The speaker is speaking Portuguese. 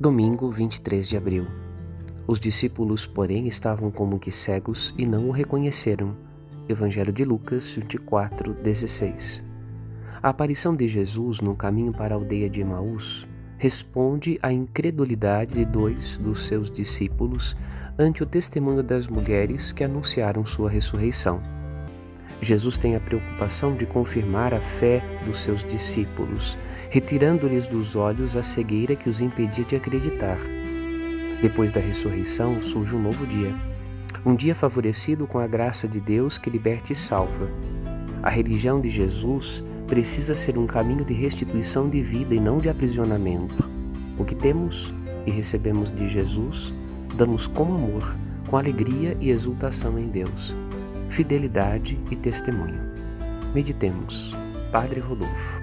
Domingo 23 de abril. Os discípulos, porém, estavam como que cegos e não o reconheceram. Evangelho de Lucas 24, 16. A aparição de Jesus no caminho para a aldeia de Emaús responde à incredulidade de dois dos seus discípulos ante o testemunho das mulheres que anunciaram sua ressurreição. Jesus tem a preocupação de confirmar a fé dos seus discípulos, retirando-lhes dos olhos a cegueira que os impedia de acreditar. Depois da ressurreição surge um novo dia, um dia favorecido com a graça de Deus que liberta e salva. A religião de Jesus precisa ser um caminho de restituição de vida e não de aprisionamento. O que temos e recebemos de Jesus, damos com amor, com alegria e exultação em Deus fidelidade e testemunho. Meditemos. Padre Rodolfo.